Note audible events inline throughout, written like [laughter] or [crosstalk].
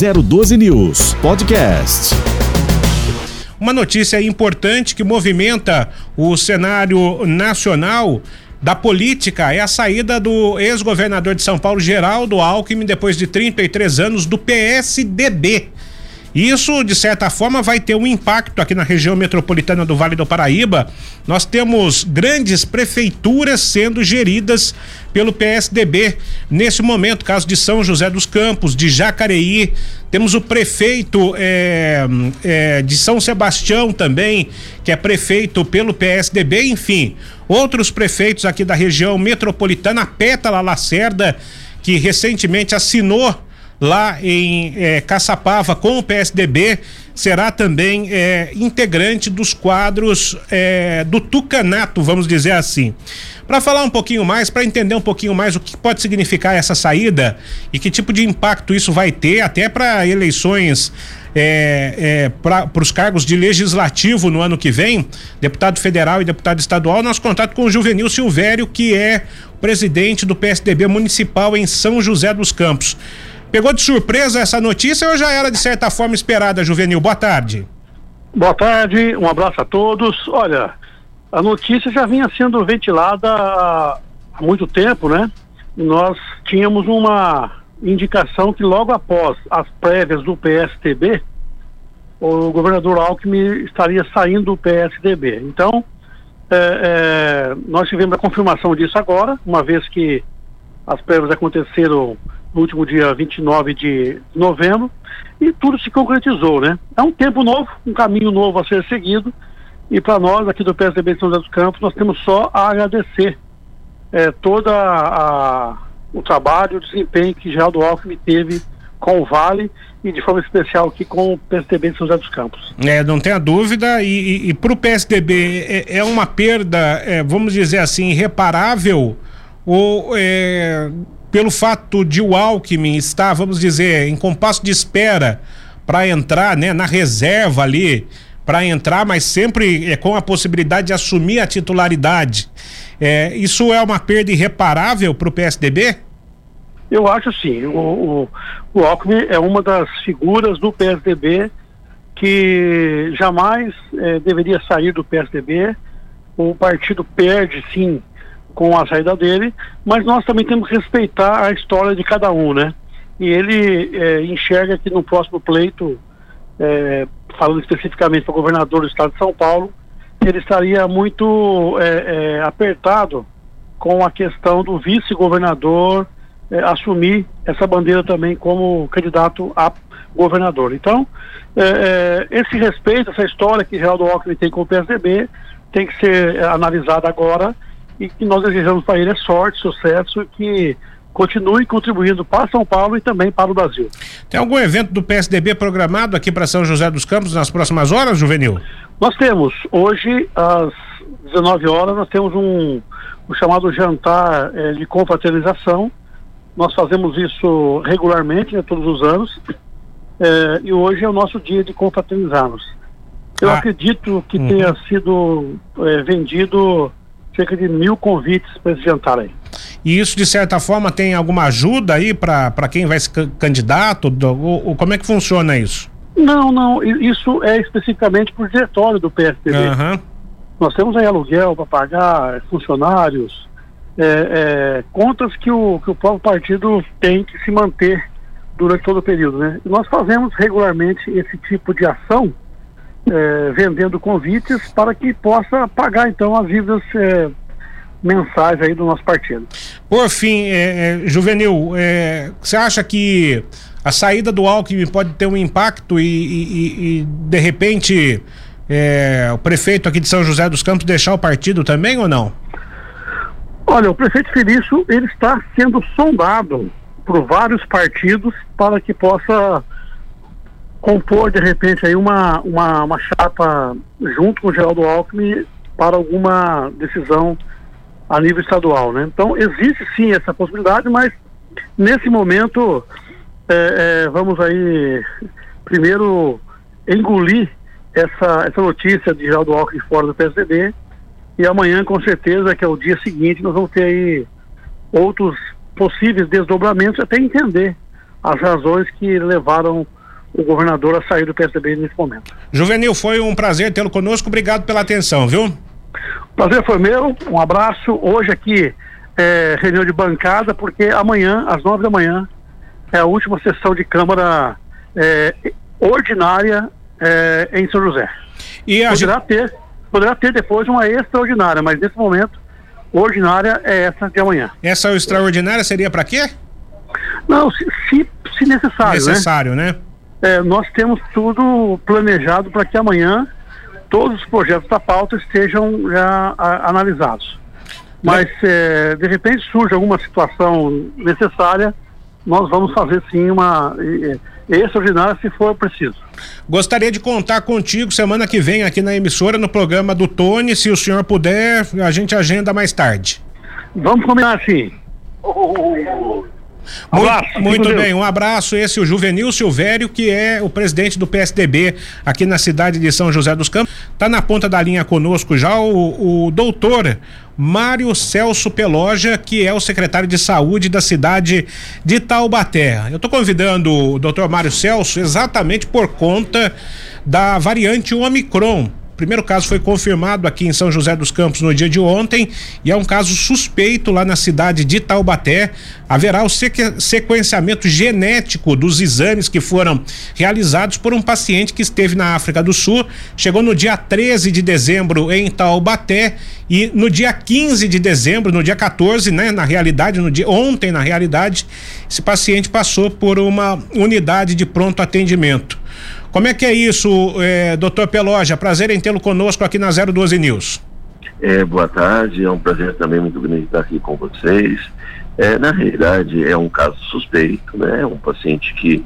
012 News Podcast. Uma notícia importante que movimenta o cenário nacional da política é a saída do ex-governador de São Paulo, Geraldo Alckmin, depois de 33 anos, do PSDB. Isso, de certa forma, vai ter um impacto aqui na região metropolitana do Vale do Paraíba. Nós temos grandes prefeituras sendo geridas pelo PSDB. Nesse momento, caso de São José dos Campos, de Jacareí, temos o prefeito é, é, de São Sebastião também, que é prefeito pelo PSDB, enfim, outros prefeitos aqui da região metropolitana, Pétala Lacerda, que recentemente assinou lá em é, Caçapava com o PSDB, será também é, integrante dos quadros é, do Tucanato, vamos dizer assim. Para falar um pouquinho mais, para entender um pouquinho mais o que pode significar essa saída e que tipo de impacto isso vai ter, até para eleições é, é, para os cargos de legislativo no ano que vem, deputado federal e deputado estadual, nosso contato com o Juvenil Silvério, que é presidente do PSDB municipal em São José dos Campos. Pegou de surpresa essa notícia ou já era de certa forma esperada, Juvenil? Boa tarde. Boa tarde, um abraço a todos. Olha, a notícia já vinha sendo ventilada há muito tempo, né? Nós tínhamos uma indicação que logo após as prévias do PSTB, o governador Alckmin estaria saindo do PSDB. Então, é, é, nós tivemos a confirmação disso agora, uma vez que as prévias aconteceram no último dia 29 de novembro, e tudo se concretizou, né? É um tempo novo, um caminho novo a ser seguido, e para nós aqui do PSDB de São José dos Campos, nós temos só a agradecer é, todo o trabalho, o desempenho que Geraldo Alckmin teve com o Vale e de forma especial aqui com o PSDB de São José dos Campos. É, não tenha dúvida, e, e, e para o PSDB é, é, uma perda, é, vamos dizer assim, irreparável, ou é, pelo fato de o Alckmin estar, vamos dizer, em compasso de espera para entrar, né, na reserva ali, para entrar, mas sempre é, com a possibilidade de assumir a titularidade. É, isso é uma perda irreparável para o PSDB? Eu acho sim. O, o, o Alckmin é uma das figuras do PSDB que jamais é, deveria sair do PSDB. O partido perde, sim, com a saída dele, mas nós também temos que respeitar a história de cada um, né? E ele é, enxerga que no próximo pleito, é, falando especificamente para o governador do estado de São Paulo, ele estaria muito é, é apertado com a questão do vice-governador é, assumir essa bandeira também como candidato a governador. Então, é, esse respeito, essa história que Geraldo Alckmin tem com o PSDB, tem que ser analisada agora e que nós desejamos para ele é sorte, sucesso e que continue contribuindo para São Paulo e também para o Brasil. Tem algum evento do PSDB programado aqui para São José dos Campos nas próximas horas, Juvenil? Nós temos, hoje, às 19 horas, nós temos um, um chamado jantar eh, de confraternização. Nós fazemos isso regularmente, né, todos os anos, eh, e hoje é o nosso dia de confraternizarmos. Eu ah. acredito que uhum. tenha sido eh, vendido cerca de mil convites para esse jantar aí. E isso, de certa forma, tem alguma ajuda aí para quem vai ser candidato? Ou, ou, como é que funciona isso? Não, não. Isso é especificamente para o diretório do PSDB. Uhum. Nós temos aí aluguel para pagar, funcionários, é, é, contas que o, que o próprio partido tem que se manter durante todo o período. Né? E nós fazemos regularmente esse tipo de ação é, vendendo convites para que possa pagar então as dívidas é, mensais aí do nosso partido. Por fim, é, é Juvenil, é, você acha que a saída do Alckmin pode ter um impacto e, e, e de repente é, o prefeito aqui de São José dos Campos deixar o partido também ou não? Olha, o prefeito Felício ele está sendo sondado por vários partidos para que possa compor de repente aí uma, uma, uma chapa junto com o Geraldo Alckmin para alguma decisão a nível estadual, né? Então existe sim essa possibilidade, mas nesse momento é, é, vamos aí primeiro engolir essa, essa notícia de Geraldo Alckmin fora do PSDB e amanhã com certeza que é o dia seguinte nós vamos ter aí outros possíveis desdobramentos até entender as razões que levaram o governador a sair do PSDB nesse momento. Juvenil, foi um prazer tê-lo conosco. Obrigado pela atenção, viu? Prazer foi meu. Um abraço. Hoje aqui é reunião de bancada, porque amanhã, às nove da manhã, é a última sessão de Câmara é, ordinária é, em São José. E poderá, gente... ter, poderá ter depois uma extraordinária, mas nesse momento, ordinária é essa de amanhã. Essa extraordinária seria para quê? Não, se, se, se necessário. Né? Necessário, né? né? É, nós temos tudo planejado para que amanhã todos os projetos da pauta estejam já a, analisados. Mas é, de repente surge alguma situação necessária, nós vamos fazer sim uma extraordinária se for preciso. Gostaria de contar contigo semana que vem aqui na emissora, no programa do Tony. Se o senhor puder, a gente agenda mais tarde. Vamos combinar sim. Muito, muito bem, um abraço. Esse é o Juvenil Silvério, que é o presidente do PSDB aqui na cidade de São José dos Campos. Está na ponta da linha conosco já o, o doutor Mário Celso Peloja, que é o secretário de saúde da cidade de Taubaté. Eu estou convidando o doutor Mário Celso exatamente por conta da variante Omicron primeiro caso foi confirmado aqui em São José dos Campos no dia de ontem e é um caso suspeito lá na cidade de Taubaté. Haverá o sequenciamento genético dos exames que foram realizados por um paciente que esteve na África do Sul. Chegou no dia 13 de dezembro em Taubaté e no dia 15 de dezembro, no dia 14, né, na realidade, no dia ontem, na realidade, esse paciente passou por uma unidade de pronto atendimento. Como é que é isso, é, doutor Peloja? Prazer em tê-lo conosco aqui na 012 News. É, boa tarde, é um prazer também muito grande estar aqui com vocês. É, na realidade, é um caso suspeito, né? É um paciente que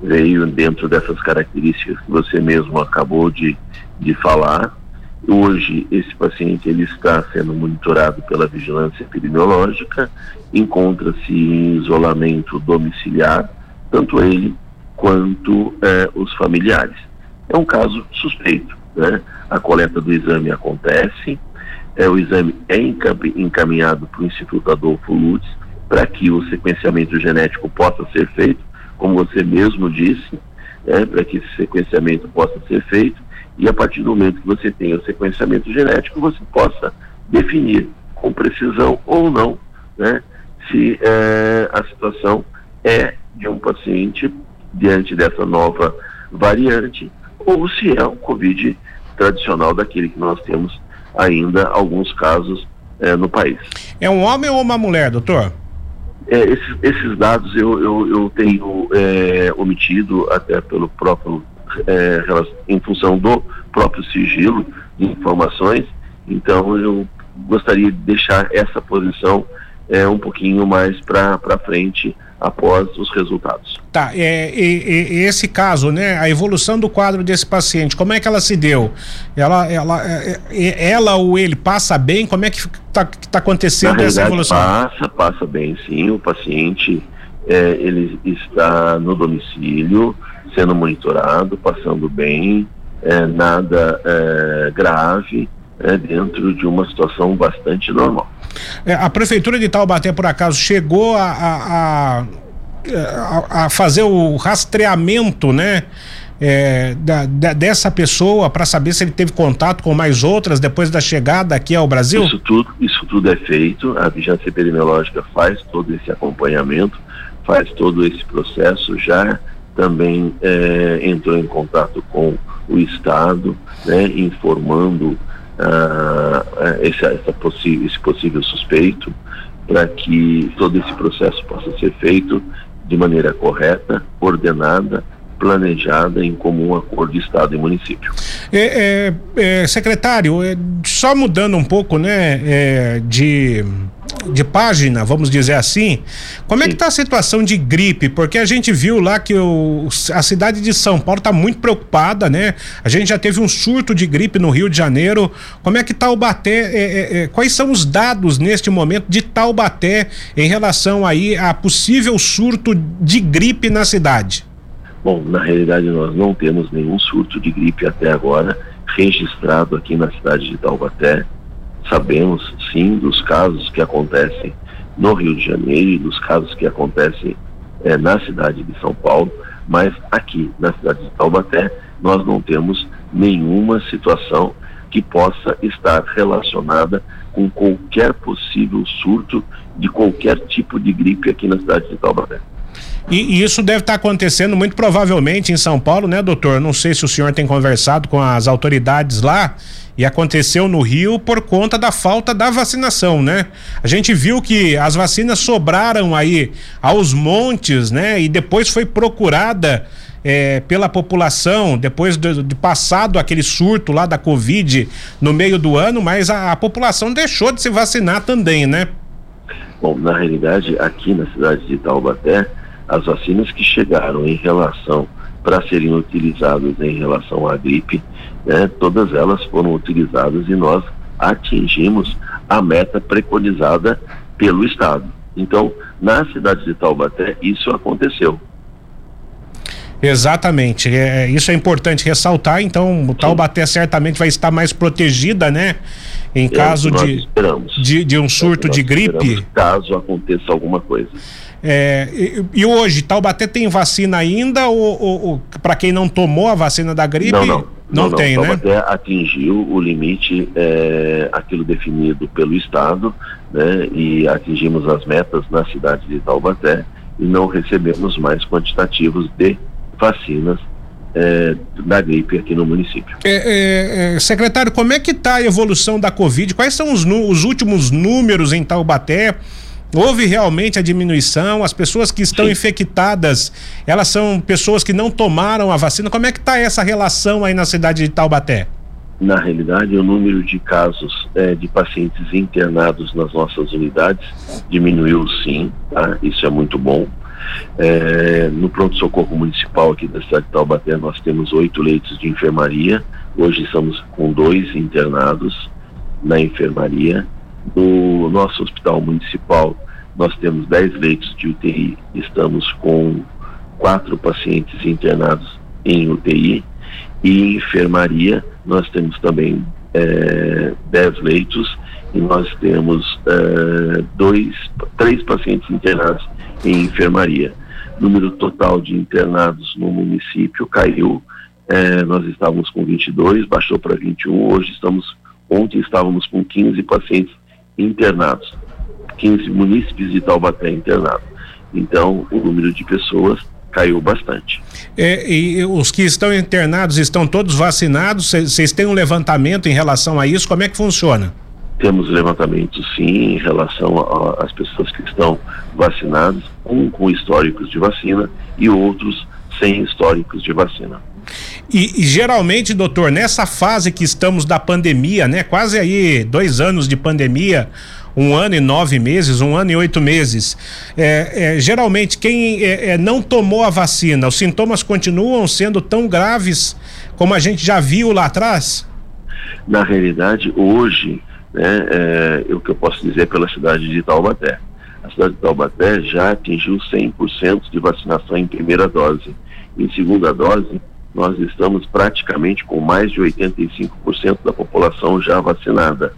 veio dentro dessas características que você mesmo acabou de, de falar. Hoje, esse paciente ele está sendo monitorado pela vigilância epidemiológica, encontra-se em isolamento domiciliar, tanto ele quanto é, os familiares. É um caso suspeito. Né? A coleta do exame acontece, é, o exame é encaminhado para o Instituto Adolfo Lutz para que o sequenciamento genético possa ser feito, como você mesmo disse, é, para que esse sequenciamento possa ser feito e a partir do momento que você tenha o sequenciamento genético, você possa definir com precisão ou não né, se é, a situação é de um paciente diante dessa nova variante, ou se é o Covid tradicional daquele que nós temos ainda alguns casos é, no país. É um homem ou uma mulher, doutor? É, esses, esses, dados eu, eu, eu tenho é, omitido até pelo próprio é, em função do próprio sigilo de informações, então eu gostaria de deixar essa posição é, um pouquinho mais para frente após os resultados. Tá, é, e, e, esse caso, né, a evolução do quadro desse paciente, como é que ela se deu? Ela, ela, é, é, ela ou ele passa bem? Como é que está tá acontecendo Na essa evolução? Passa, passa bem sim. O paciente é, ele está no domicílio, sendo monitorado, passando bem, é, nada é, grave, dentro de uma situação bastante normal. É, a prefeitura de Taubaté, por acaso, chegou a, a, a, a fazer o rastreamento, né? É, da, da, dessa pessoa para saber se ele teve contato com mais outras depois da chegada aqui ao Brasil? Isso tudo, isso tudo é feito. A vigilância epidemiológica faz todo esse acompanhamento, faz todo esse processo. Já também é, entrou em contato com o Estado, né, informando uh, esse, essa possível, esse possível suspeito para que todo esse processo possa ser feito de maneira correta, ordenada, planejada em comum acordo de Estado e município. É, é, é, secretário, é, só mudando um pouco, né, é, de de página, vamos dizer assim. Como Sim. é que está a situação de gripe? Porque a gente viu lá que o, a cidade de São Paulo está muito preocupada, né? A gente já teve um surto de gripe no Rio de Janeiro. Como é que Taubaté, é, é, é, quais são os dados neste momento de Taubaté em relação aí a possível surto de gripe na cidade? Bom, na realidade nós não temos nenhum surto de gripe até agora registrado aqui na cidade de Taubaté. Sabemos sim dos casos que acontecem no Rio de Janeiro e dos casos que acontecem é, na cidade de São Paulo, mas aqui na cidade de Taubaté nós não temos nenhuma situação que possa estar relacionada com qualquer possível surto de qualquer tipo de gripe aqui na cidade de Taubaté. E, e, isso deve estar acontecendo muito provavelmente em São Paulo, né, doutor? Não sei se o senhor tem conversado com as autoridades lá. E aconteceu no Rio por conta da falta da vacinação, né? A gente viu que as vacinas sobraram aí aos montes, né? E depois foi procurada é, pela população, depois de, de, passado aquele surto lá da Covid no meio do ano, mas a, a população deixou de se vacinar também, né? Bom, na realidade, aqui na cidade de Taubaté, as vacinas que chegaram em relação para serem utilizadas em relação à gripe, né, todas elas foram utilizadas e nós atingimos a meta preconizada pelo Estado. Então, na cidade de Taubaté, isso aconteceu. Exatamente, é, isso é importante ressaltar. Então, o Taubaté certamente vai estar mais protegida, né? Em é caso de, de, de, um surto é de gripe. Caso aconteça alguma coisa. É, e, e, hoje, Taubaté tem vacina ainda ou, ou, ou para quem não tomou a vacina da gripe? Não, não. Não, não tem, Taubaté né? Taubaté atingiu o limite, é, aquilo definido pelo Estado, né? E atingimos as metas na cidade de Taubaté e não recebemos mais quantitativos de vacinas é, da gripe aqui no município. É, é, é secretário, como é que está a evolução da Covid? Quais são os, os, últimos números em Taubaté? Houve realmente a diminuição? As pessoas que estão Sim. infectadas, elas são pessoas que não tomaram a vacina? Como é que está essa relação aí na cidade de Taubaté? Na realidade, o número de casos é, de pacientes internados nas nossas unidades diminuiu sim, tá? isso é muito bom. É, no pronto-socorro municipal aqui da cidade de Taubaté, nós temos oito leitos de enfermaria. Hoje estamos com dois internados na enfermaria. No nosso hospital municipal, nós temos dez leitos de UTI. Estamos com quatro pacientes internados em UTI. E em enfermaria, nós temos também é, dez leitos e nós temos é, dois, três pacientes internados em enfermaria. Número total de internados no município caiu. É, nós estávamos com 22, baixou para 21. Hoje estamos, ontem estávamos com 15 pacientes internados, 15 munícipes de Taubaté internados. Então, o número de pessoas caiu bastante. É, e os que estão internados estão todos vacinados? Vocês têm um levantamento em relação a isso? Como é que funciona? Temos levantamento sim em relação às pessoas que estão vacinadas, um com históricos de vacina e outros sem históricos de vacina. E, e, geralmente, doutor, nessa fase que estamos da pandemia, né? Quase aí dois anos de pandemia, um ano e nove meses, um ano e oito meses. É, é, geralmente, quem é, é não tomou a vacina, os sintomas continuam sendo tão graves como a gente já viu lá atrás? Na realidade, hoje, né, é, o que eu posso dizer pela cidade de Taubaté. A cidade de Taubaté já atingiu 100% de vacinação em primeira dose. Em segunda dose, nós estamos praticamente com mais de 85% da população já vacinada.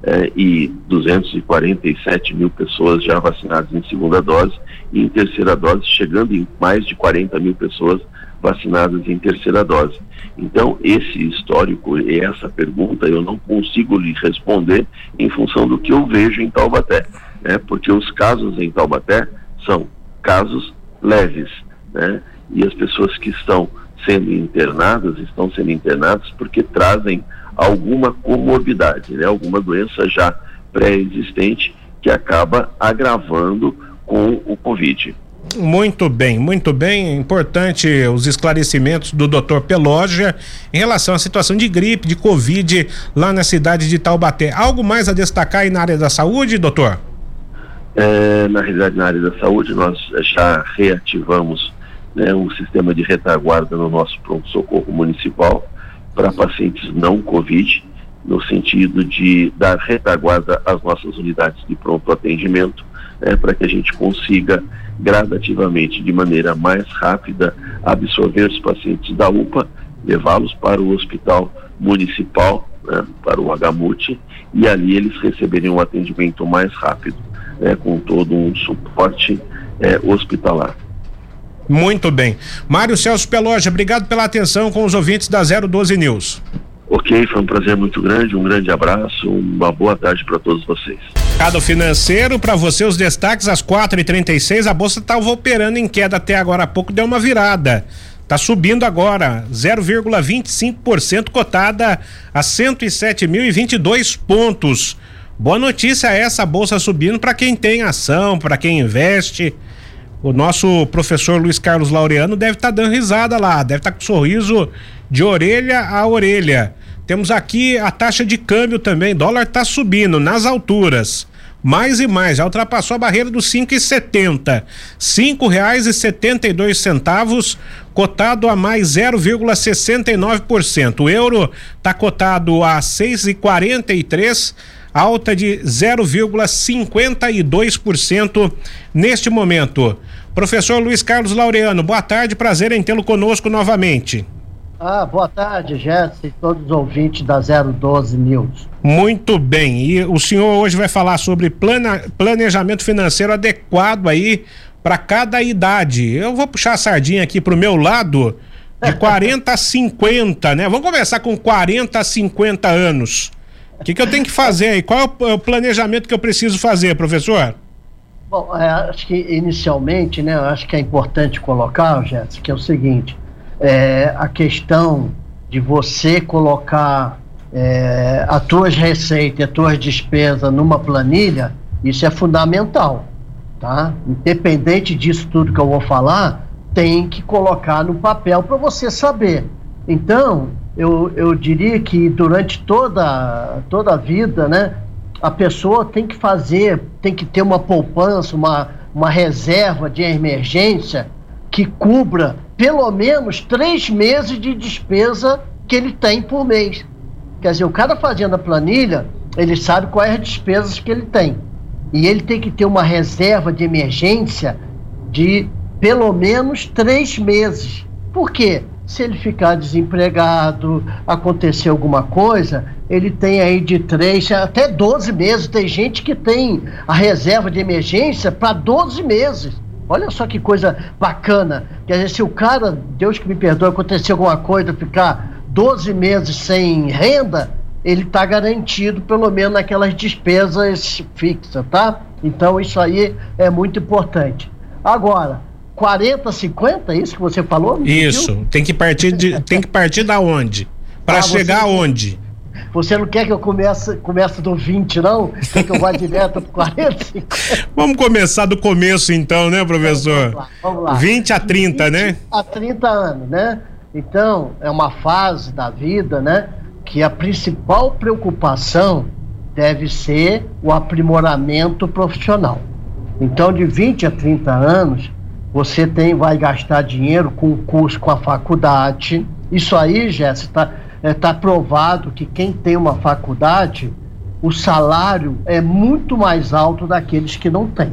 É, e 247 mil pessoas já vacinadas em segunda dose, e em terceira dose, chegando em mais de 40 mil pessoas vacinadas em terceira dose. Então, esse histórico e essa pergunta eu não consigo lhe responder em função do que eu vejo em Taubaté, né? porque os casos em Taubaté são casos leves, né? e as pessoas que estão sendo internadas estão sendo internadas porque trazem alguma comorbidade, né? alguma doença já pré-existente que acaba agravando com o Covid. Muito bem, muito bem. Importante os esclarecimentos do Dr. Pelogia em relação à situação de gripe, de Covid lá na cidade de Taubaté. Algo mais a destacar aí na área da saúde, doutor? É, na realidade, na área da saúde, nós já reativamos né, um sistema de retaguarda no nosso pronto-socorro municipal para pacientes não Covid, no sentido de dar retaguarda às nossas unidades de pronto atendimento, né, para que a gente consiga gradativamente, de maneira mais rápida, absorver os pacientes da UPA, levá-los para o hospital municipal, né, para o HMUT, e ali eles receberem um atendimento mais rápido, né, com todo um suporte é, hospitalar. Muito bem. Mário Celso Peloja, obrigado pela atenção com os ouvintes da 012 News. Ok, foi um prazer muito grande, um grande abraço, uma boa tarde para todos vocês. Mercado financeiro, para você os destaques às 4h36, a bolsa estava operando em queda até agora há pouco, deu uma virada. Tá subindo agora, 0,25% cotada a 107.022 pontos. Boa notícia essa bolsa subindo para quem tem ação, para quem investe. O nosso professor Luiz Carlos Laureano deve estar tá dando risada lá, deve estar tá com sorriso de orelha a orelha. Temos aqui a taxa de câmbio também, dólar está subindo nas alturas. Mais e mais, já ultrapassou a barreira dos cinco e setenta. Cinco reais e setenta e dois centavos, cotado a mais 0,69%. O euro está cotado a seis e quarenta e três alta de 0,52% neste momento. Professor Luiz Carlos Laureano, boa tarde, prazer em tê-lo conosco novamente. Ah, boa tarde, Jéssica e todos os ouvintes da 012 News. Muito bem, e o senhor hoje vai falar sobre plana, planejamento financeiro adequado aí para cada idade. Eu vou puxar a sardinha aqui para o meu lado, de [laughs] 40 a 50, né? Vamos começar com 40 a 50 anos. O que, que eu tenho que fazer aí? Qual é o planejamento que eu preciso fazer, professor? Bom, é, acho que inicialmente, né, acho que é importante colocar, Jéssica, que é o seguinte: é, a questão de você colocar é, as tuas receitas, as tuas despesas numa planilha, isso é fundamental, tá? Independente disso tudo que eu vou falar, tem que colocar no papel para você saber. Então, eu, eu diria que durante toda, toda a vida, né, a pessoa tem que fazer, tem que ter uma poupança, uma, uma reserva de emergência que cubra pelo menos três meses de despesa que ele tem por mês. Quer dizer, o cara fazendo a planilha, ele sabe quais as despesas que ele tem. E ele tem que ter uma reserva de emergência de pelo menos três meses. Por quê? Se ele ficar desempregado, acontecer alguma coisa, ele tem aí de três até 12 meses. Tem gente que tem a reserva de emergência para 12 meses. Olha só que coisa bacana. Quer dizer, se o cara, Deus que me perdoe, acontecer alguma coisa, ficar 12 meses sem renda, ele está garantido pelo menos naquelas despesas fixas, tá? Então isso aí é muito importante. Agora, 40, 50, é isso que você falou? Isso, tem que partir de tem que partir da onde? Para ah, chegar você, aonde? Você não quer que eu comece, comece do 20, não? Quer que eu vá [laughs] direto pro 40? 50? Vamos começar do começo então, né, professor? Vamos lá, vamos lá. 20 a 30, 20 né? A 30 anos, né? Então, é uma fase da vida, né, que a principal preocupação deve ser o aprimoramento profissional. Então, de 20 a 30 anos, você tem, vai gastar dinheiro com o curso com a faculdade. Isso aí, Jéssica, está é, tá provado que quem tem uma faculdade, o salário é muito mais alto daqueles que não têm.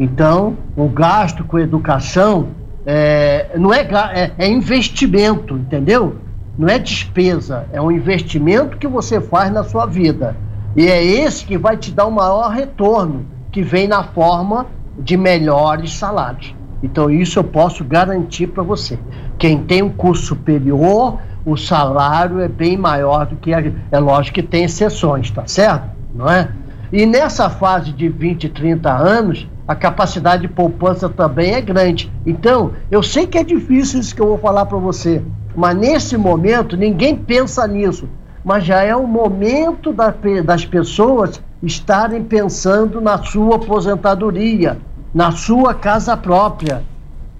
Então, o gasto com educação é, não é, é, é investimento, entendeu? Não é despesa, é um investimento que você faz na sua vida. E é esse que vai te dar o maior retorno, que vem na forma de melhores salários. Então, isso eu posso garantir para você. Quem tem um curso superior, o salário é bem maior do que. A, é lógico que tem exceções, tá certo? Não é? E nessa fase de 20, 30 anos, a capacidade de poupança também é grande. Então, eu sei que é difícil isso que eu vou falar para você, mas nesse momento ninguém pensa nisso. Mas já é o momento da, das pessoas estarem pensando na sua aposentadoria na sua casa própria.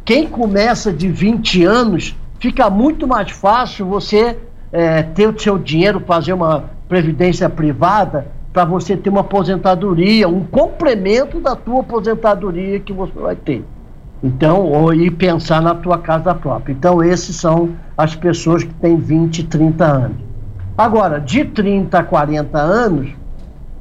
Quem começa de 20 anos, fica muito mais fácil você é, ter o seu dinheiro, fazer uma previdência privada, para você ter uma aposentadoria, um complemento da tua aposentadoria que você vai ter. Então, ou ir pensar na tua casa própria. Então, esses são as pessoas que têm 20, 30 anos. Agora, de 30 a 40 anos,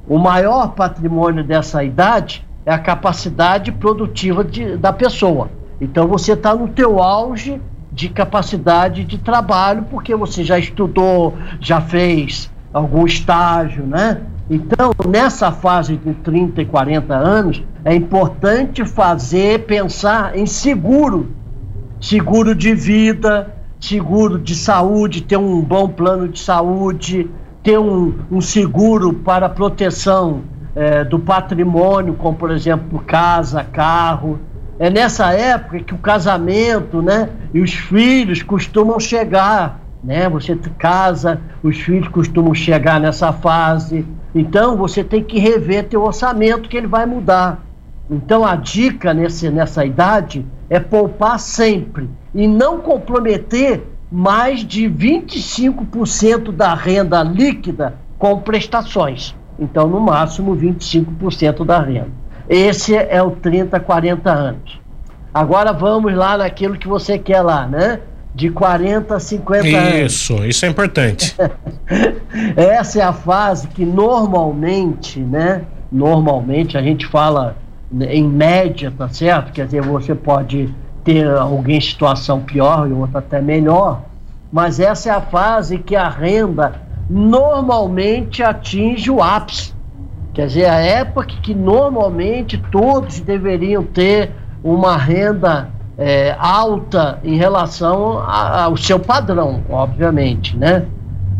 o maior patrimônio dessa idade é a capacidade produtiva de, da pessoa. Então você está no teu auge de capacidade de trabalho, porque você já estudou, já fez algum estágio, né? Então, nessa fase de 30 e 40 anos, é importante fazer, pensar em seguro. seguro de vida, seguro de saúde, ter um bom plano de saúde, ter um, um seguro para proteção é, do patrimônio, como por exemplo casa, carro. É nessa época que o casamento, né, e os filhos costumam chegar, né? Você casa, os filhos costumam chegar nessa fase. Então você tem que rever teu orçamento que ele vai mudar. Então a dica nesse, nessa idade é poupar sempre e não comprometer mais de 25% da renda líquida com prestações. Então, no máximo, 25% da renda. Esse é o 30, 40 anos. Agora vamos lá naquilo que você quer lá, né? De 40 a 50 isso, anos. Isso, isso é importante. [laughs] Essa é a fase que normalmente, né? Normalmente a gente fala em média, tá certo? Quer dizer, você pode ter alguém em situação pior e outra até melhor, mas essa é a fase que a renda normalmente atinge o ápice. Quer dizer, a época que normalmente todos deveriam ter uma renda é, alta em relação ao seu padrão, obviamente, né?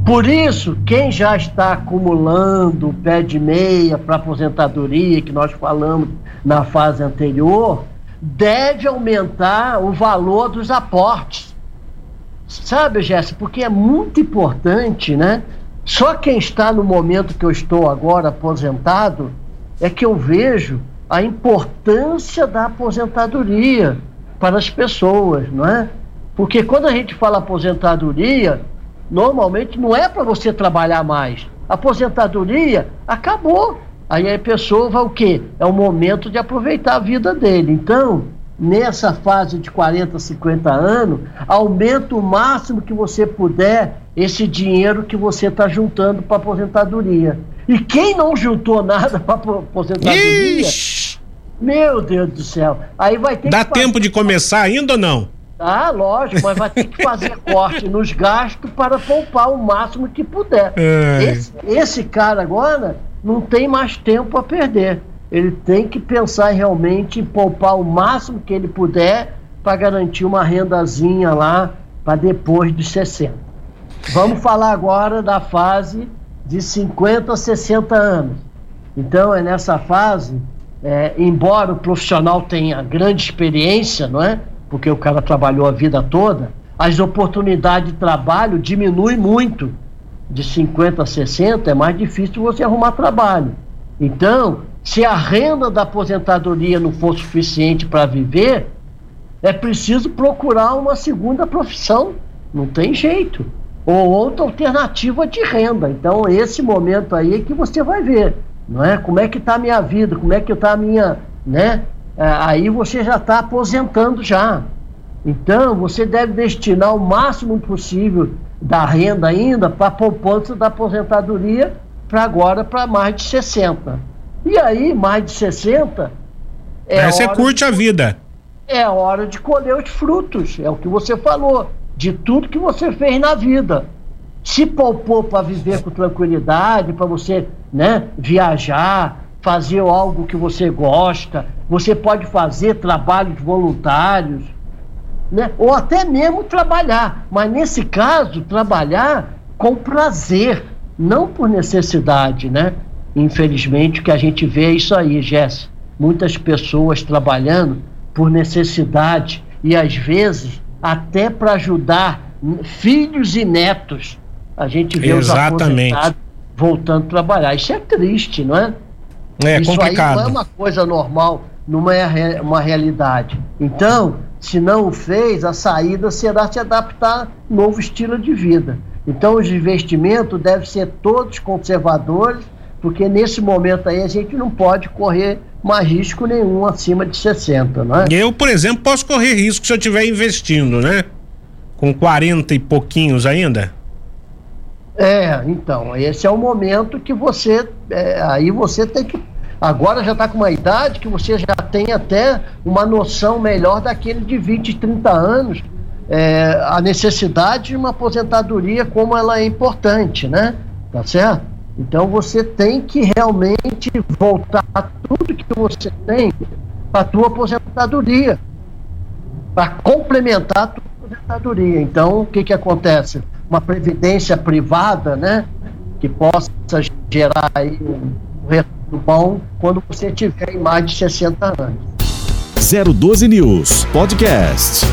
Por isso, quem já está acumulando pé de meia para aposentadoria, que nós falamos na fase anterior, deve aumentar o valor dos aportes. Sabe, Jéssica, porque é muito importante, né? Só quem está no momento que eu estou agora aposentado é que eu vejo a importância da aposentadoria para as pessoas, não é? Porque quando a gente fala aposentadoria, normalmente não é para você trabalhar mais. Aposentadoria acabou. Aí a pessoa vai o quê? É o momento de aproveitar a vida dele. Então, nessa fase de 40, 50 anos, aumenta o máximo que você puder esse dinheiro que você está juntando para aposentadoria. E quem não juntou nada [laughs] para aposentadoria, Ixi. meu Deus do céu, aí vai ter Dá tempo de começar ainda ou não? Ah, lógico, mas vai ter que fazer corte nos gastos para poupar o máximo que puder. É. Esse, esse cara agora não tem mais tempo a perder. Ele tem que pensar realmente em poupar o máximo que ele puder para garantir uma rendazinha lá para depois dos 60. Vamos falar agora da fase de 50 a 60 anos. Então, é nessa fase, é, embora o profissional tenha grande experiência, não é? Porque o cara trabalhou a vida toda, as oportunidades de trabalho diminuem muito de 50 a 60, é mais difícil você arrumar trabalho. Então, se a renda da aposentadoria não for suficiente para viver, é preciso procurar uma segunda profissão. Não tem jeito. Ou outra alternativa de renda. Então, esse momento aí é que você vai ver, não é? Como é que está a minha vida, como é que está a minha, né? É, aí você já está aposentando já. Então, você deve destinar o máximo possível da renda ainda para a poupança da aposentadoria para agora para mais de 60. E aí, mais de 60 é aí você curte de, a vida. É hora de colher os frutos, é o que você falou, de tudo que você fez na vida. Se poupou para viver com tranquilidade, para você, né, viajar, fazer algo que você gosta, você pode fazer trabalhos voluntários, né? ou até mesmo trabalhar. Mas nesse caso, trabalhar com prazer, não por necessidade, né? Infelizmente, o que a gente vê é isso aí, Jéssica. Muitas pessoas trabalhando por necessidade e às vezes até para ajudar filhos e netos. A gente vê Exatamente. os voltando a trabalhar. Isso é triste, não é? É isso complicado. aí não é uma coisa normal, não é uma realidade. Então, se não o fez, a saída será se adaptar a novo estilo de vida. Então, os investimentos devem ser todos conservadores, porque nesse momento aí a gente não pode correr mais risco nenhum acima de 60, não é? Eu, por exemplo, posso correr risco se eu estiver investindo, né? Com 40 e pouquinhos ainda? É, então, esse é o momento que você. É, aí você tem que Agora já está com uma idade que você já tem até uma noção melhor daquele de 20, 30 anos, é, a necessidade de uma aposentadoria, como ela é importante, né? Tá certo? Então você tem que realmente voltar tudo que você tem para a tua aposentadoria, para complementar a tua aposentadoria. Então, o que, que acontece? Uma previdência privada, né? Que possa gerar aí um retorno bom quando você tiver mais de 60 anos. 012 News Podcast.